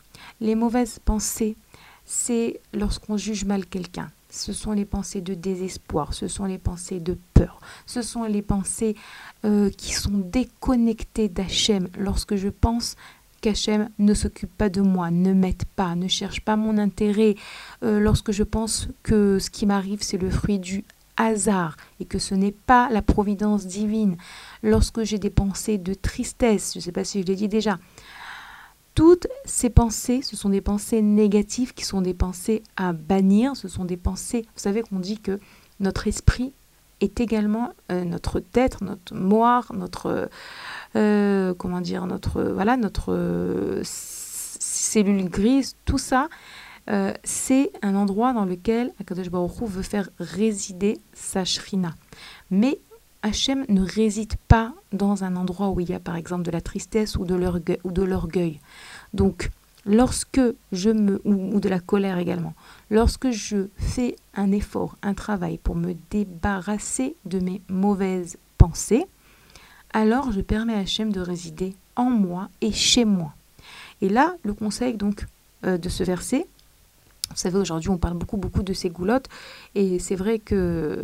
Les mauvaises pensées, c'est lorsqu'on juge mal quelqu'un. Ce sont les pensées de désespoir, ce sont les pensées de peur, ce sont les pensées euh, qui sont déconnectées d'Hachem. Lorsque je pense qu'Hachem ne s'occupe pas de moi, ne m'aide pas, ne cherche pas mon intérêt, euh, lorsque je pense que ce qui m'arrive c'est le fruit du hasard et que ce n'est pas la providence divine, lorsque j'ai des pensées de tristesse, je ne sais pas si je l'ai dit déjà, toutes ces pensées, ce sont des pensées négatives qui sont des pensées à bannir, ce sont des pensées, vous savez qu'on dit que notre esprit est également euh, notre tête, notre moire, notre comment dire, notre voilà, notre euh, cellule grise, tout ça. c'est un endroit dans lequel Akadosh Baruch veut faire résider sa shrina. Mais Hachem ne réside pas dans un endroit où il y a par exemple de la tristesse ou de l'orgueil. Donc, lorsque je me ou, de la colère également, lorsque je fais un effort, un travail pour me débarrasser de mes mauvaises pensées, alors je permets à Hachem de résider en moi et chez moi. Et là, le conseil donc euh, de ce verset, vous savez, aujourd'hui, on parle beaucoup, beaucoup de ces goulottes, et c'est vrai que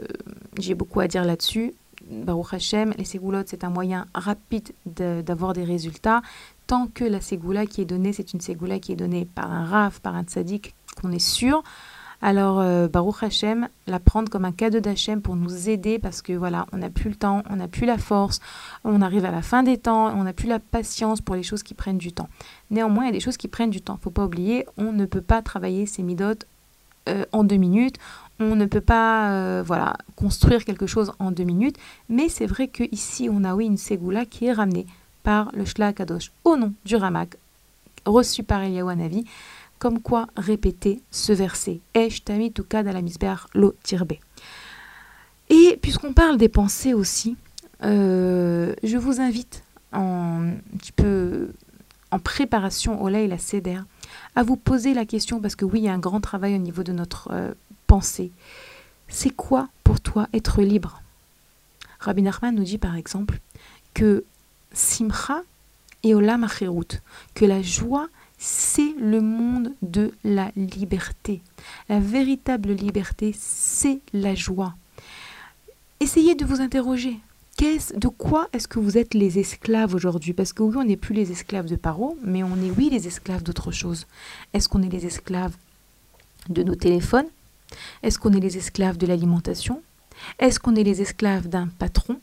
j'ai beaucoup à dire là-dessus. Baruch Hashem, les ségoulottes, c'est un moyen rapide d'avoir des résultats. Tant que la ségoula qui est donnée, c'est une ségoula qui est donnée par un raf, par un tzaddik, qu'on est sûr. Alors, euh, Baruch Hashem, la prendre comme un cadeau d'Hachem pour nous aider parce que voilà, on n'a plus le temps, on n'a plus la force, on arrive à la fin des temps, on n'a plus la patience pour les choses qui prennent du temps. Néanmoins, il y a des choses qui prennent du temps. Faut pas oublier, on ne peut pas travailler ces midotes euh, en deux minutes. On ne peut pas euh, voilà, construire quelque chose en deux minutes, mais c'est vrai qu'ici, on a oui une ségoula qui est ramenée par le Shla Kadosh au nom du Ramak, reçu par Eliyahu Hanavi, comme quoi répéter ce verset. La lo. Et puisqu'on parle des pensées aussi, euh, je vous invite en, un petit peu en préparation au lait et la à vous poser la question, parce que oui, il y a un grand travail au niveau de notre euh, pensée. C'est quoi pour toi être libre? Rabbi Nachman nous dit par exemple que Simcha et Olam Acherut, que la joie, c'est le monde de la liberté. La véritable liberté, c'est la joie. Essayez de vous interroger de quoi est-ce que vous êtes les esclaves aujourd'hui? Parce que oui, on n'est plus les esclaves de Paro, mais on est oui les esclaves d'autre chose. Est-ce qu'on est les esclaves de nos téléphones? Est-ce qu'on est les esclaves de l'alimentation? Est-ce qu'on est les esclaves d'un patron?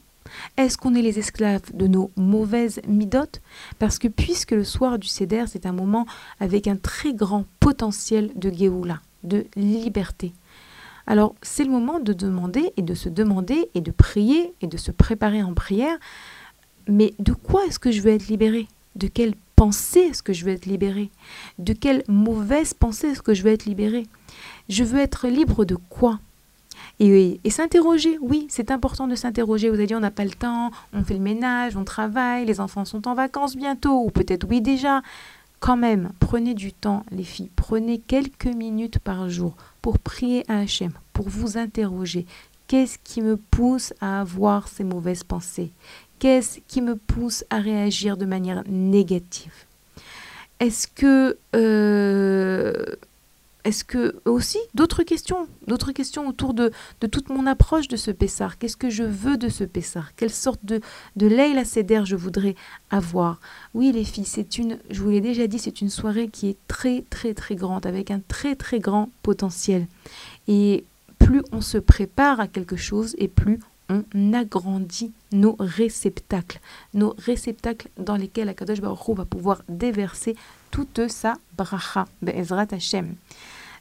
Est-ce qu'on est les esclaves de nos mauvaises midotes? Parce que puisque le soir du Seder, c'est un moment avec un très grand potentiel de Géoula, de liberté. Alors c'est le moment de demander et de se demander et de prier et de se préparer en prière. Mais de quoi est-ce que je veux être libéré De quelle pensée est-ce que je veux être libéré De quelle mauvaise pensée est-ce que je veux être libéré Je veux être libre de quoi? Et, s'interroger, oui, c'est important de s'interroger. Vous avez dit, on n'a pas le temps, on fait le ménage, on travaille, les enfants sont en vacances bientôt, ou peut-être oui déjà. Quand même, prenez du temps, les filles, prenez quelques minutes par jour pour prier à Hachem, pour vous interroger. Qu'est-ce qui me pousse à avoir ces mauvaises pensées? Qu'est-ce qui me pousse à réagir de manière négative? Est-ce que euh, est-ce que aussi d'autres questions, d'autres questions autour de, toute mon approche de ce Pessar? Qu'est-ce que je veux de ce Pessar? Quelle sorte de, de Leila Seder je voudrais avoir? Oui, les filles, c'est une, je vous l'ai déjà dit, c'est une soirée qui est très très très grande, avec un très très grand potentiel. Et plus on se prépare à quelque chose et plus on agrandit nos réceptacles, nos réceptacles dans lesquels Akadosh Baruch va pouvoir déverser toute sa bracha, Be'ezrat Hashem.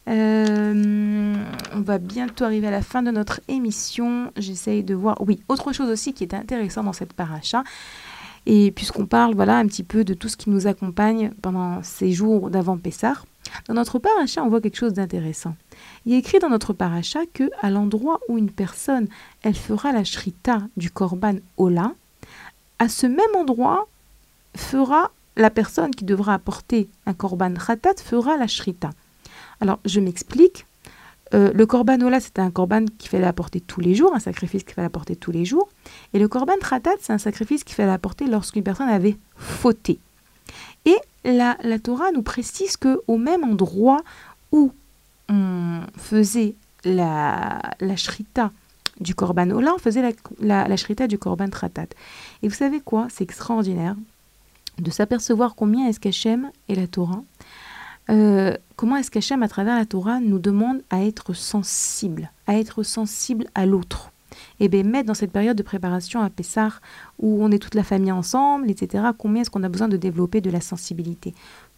Euh, on va bientôt arriver à la fin de notre émission. J'essaye de voir. Oui, autre chose aussi qui est intéressant dans cette paracha. Et puisqu'on parle voilà un petit peu de tout ce qui nous accompagne pendant ces jours d'avant Pessah, dans notre paracha, on voit quelque chose d'intéressant. Il est écrit dans notre paracha que à l'endroit où une personne, elle fera la shrita du korban ola, à ce même endroit fera la personne qui devra apporter un korban khatat fera la shrita. Alors, je m'explique. Euh, le korban ola, c'est un korban qu'il fallait apporter tous les jours, un sacrifice qu'il fallait apporter tous les jours. Et le korban tratat, c'est un sacrifice qu'il fallait apporter lorsqu'une personne avait fauté. Et la, la Torah nous précise que au même endroit où on faisait la, la shrita du korban ola, on faisait la, la, shrita du korban tratat. Et vous savez quoi? C'est extraordinaire de s'apercevoir combien est-ce qu'Hachem et la Torah euh, comment est-ce qu'Hachem, à travers la Torah, nous demande à être sensible, à être sensible à l'autre? Et eh bien, mettre dans cette période de préparation à Pessah, où on est toute la famille ensemble, etc., combien est-ce qu'on a besoin de développer de la sensibilité?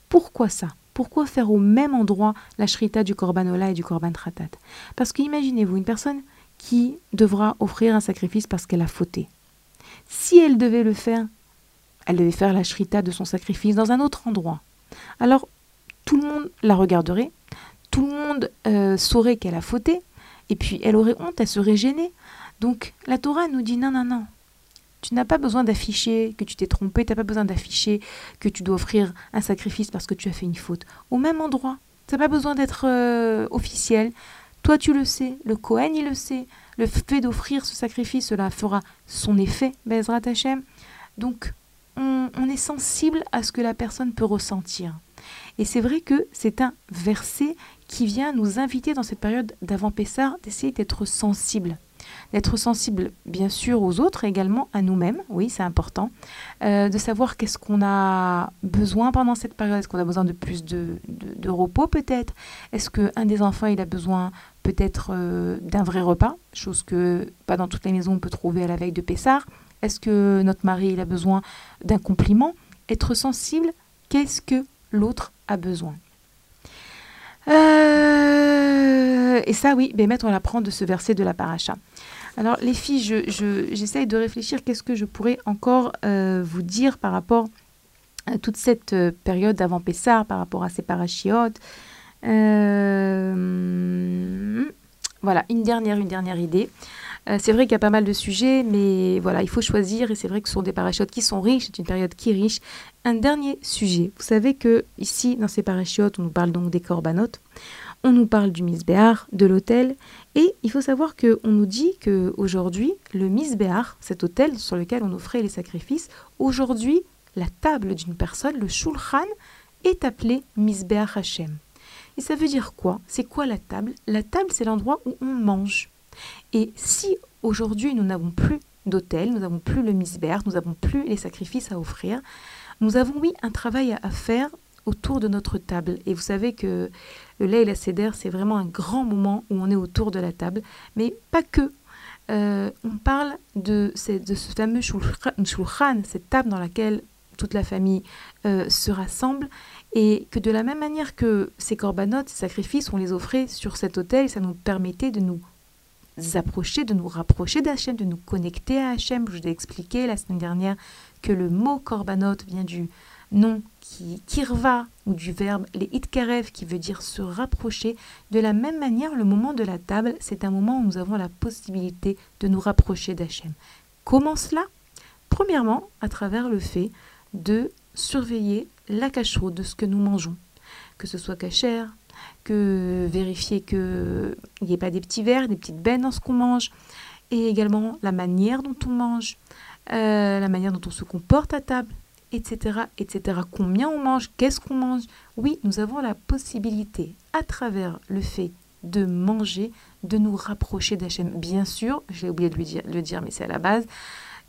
Pourquoi ça? Pourquoi faire au même endroit la shrita du korban ola et du korban tratat? Parce qu'imaginez-vous, une personne qui devra offrir un sacrifice parce qu'elle a fauté. Si elle devait le faire, elle devait faire la shrita de son sacrifice dans un autre endroit. Alors, tout le monde la regarderait, tout le monde euh, saurait qu'elle a fauté, et puis elle aurait honte, elle serait gênée. Donc, la Torah nous dit non, non, non. Tu n'as pas besoin d'afficher que tu t'es trompé, tu n'as pas besoin d'afficher que tu dois offrir un sacrifice parce que tu as fait une faute. Au même endroit, tu n'as pas besoin d'être euh, officiel. Toi, tu le sais, le Kohen, il le sait. Le fait d'offrir ce sacrifice, cela fera son effet, Bezrat Hashem. Donc, on, on est sensible à ce que la personne peut ressentir. Et c'est vrai que c'est un verset qui vient nous inviter dans cette période d'avant Pessar d'essayer d'être sensible. D'être sensible bien sûr aux autres, également à nous-mêmes, oui c'est important, euh, de savoir qu'est-ce qu'on a besoin pendant cette période, est-ce qu'on a besoin de plus de, de, repos peut-être, est-ce qu'un des enfants il a besoin peut-être euh, d'un vrai repas, chose que pas dans toutes les maisons on peut trouver à la veille de Pessard, est-ce que notre mari il a besoin d'un compliment, être sensible, qu'est-ce que l'autre a besoin. Euh, et ça, oui, Bémet, on l'apprend de ce verset de la paracha. Alors, les filles, j'essaye je, de réfléchir qu'est-ce que je pourrais encore euh, vous dire par rapport à toute cette euh, période d'avant Pessar, par rapport à ces parachiotes. voilà, une dernière idée. C'est vrai qu'il y a pas mal de sujets, mais voilà, il faut choisir. Et c'est vrai que ce sont des parachutes qui sont riches. C'est une période qui est riche. Un dernier sujet. Vous savez que ici, dans ces parachutes, on nous parle donc des corbanotes. On nous parle du misbéar, de l'hôtel. Et il faut savoir qu'on nous dit qu'aujourd'hui, le misbéar, cet hôtel sur lequel on offrait les sacrifices, aujourd'hui, la table d'une personne, le shulchan, est appelée misbéar Hashem. Et ça veut dire quoi? C'est quoi la table? La table, c'est l'endroit où on mange. Et si aujourd'hui nous n'avons plus d'hôtel, nous n'avons plus le misbéar, nous n'avons plus les sacrifices à offrir, nous avons, oui, un travail à faire autour de notre table. Et vous savez que le lait et la cédère, c'est vraiment un grand moment où on est autour de la table, mais pas que. Euh, on parle de, de ce fameux shulchan, cette table dans laquelle toute la famille euh, se rassemble, et que de la même manière que ces corbanotes, ces sacrifices, on les offrait sur cet autel, ça nous permettait de nous approcher, de nous rapprocher d'Hachem, de nous connecter à Hachem. Je vous ai expliqué la semaine dernière que le mot korbanot vient du nom qui kirva ou du verbe les itkarev qui veut dire se rapprocher. De la même manière, le moment de la table, c'est un moment où nous avons la possibilité de nous rapprocher d'Hachem. Comment cela? Premièrement, à travers le fait de surveiller la cacheroute de ce que nous mangeons, que ce soit cachère, que vérifier qu'il n'y ait pas des petits verres, des petites bennes dans ce qu'on mange, et également la manière dont on mange, euh, la manière dont on se comporte à table, etc., etc. Combien on mange, qu'est-ce qu'on mange? Oui, nous avons la possibilité, à travers le fait de manger, de nous rapprocher d'Hachem. Bien sûr, j'ai oublié de lui dire, le dire, mais c'est à la base,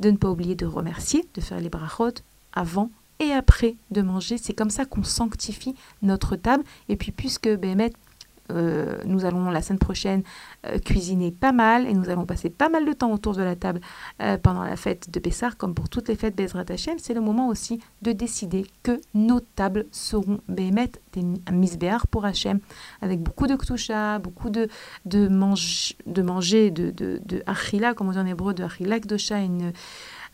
de ne pas oublier de remercier, de faire les brachot avant et après de manger. C'est comme ça qu'on sanctifie notre table. Et puis, puisque Bémet euh, nous allons la semaine prochaine euh, cuisiner pas mal et nous allons passer pas mal de temps autour de la table euh, pendant la fête de Pessar, comme pour toutes les fêtes Bezrat Hashem. C'est le moment aussi de décider que nos tables seront Bémet des misbéar pour Hachem, avec beaucoup de ktusha, beaucoup de, de, mange, de manger, de, de, de achila, comme on dit en hébreu, de achila kdosha, une,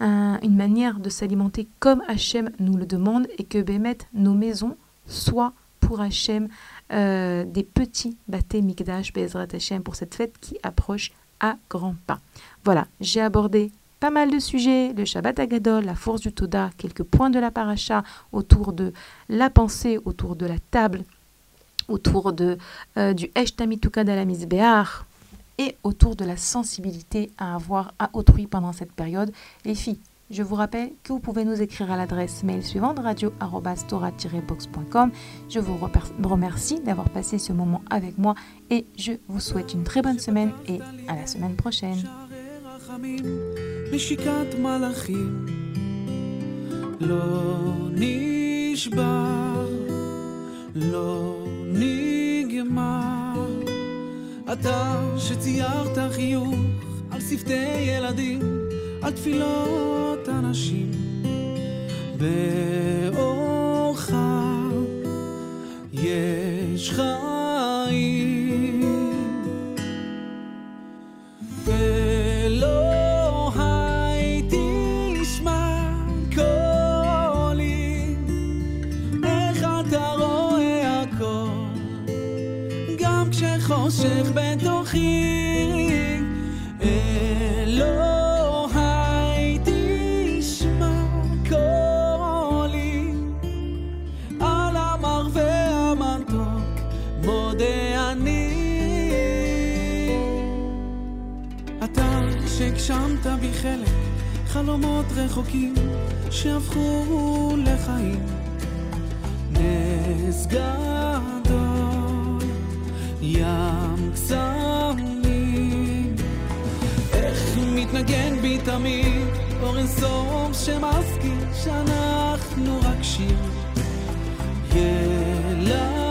une manière de s'alimenter comme Hachem nous le demande et que Bémet, nos maisons, soient pour Hachem euh, des petits bâtés Mikdash Bezrat Hashem pour cette fête qui approche à grands pas. Voilà, j'ai abordé pas mal de sujets, le Shabbat Agadol, la force du Toda, quelques points de la paracha autour de la pensée, autour de la table, autour de, euh, du Esh Tamituka d'Alamis Béar et autour de la sensibilité à avoir à autrui pendant cette période. Les filles, je vous rappelle que vous pouvez nous écrire à l'adresse mail suivante radio-box.com. Je vous remercie d'avoir passé ce moment avec moi et je vous souhaite une très bonne semaine et à la semaine prochaine. אתה שציירת חיוך על שפתי ילדים, על תפילות אנשים. באורך יש חיים. כשחושך בתוכי. אלוהי תשמע קולי. על המר והמתוק מודה אני. אתה שהגשמת בי חלק חלומות רחוקים שהפכו לחיים. נס גדול ים קסמים איך מתנגן בי תמיד אור אינסוף שמזכיר שאנחנו רק שיר. ילדים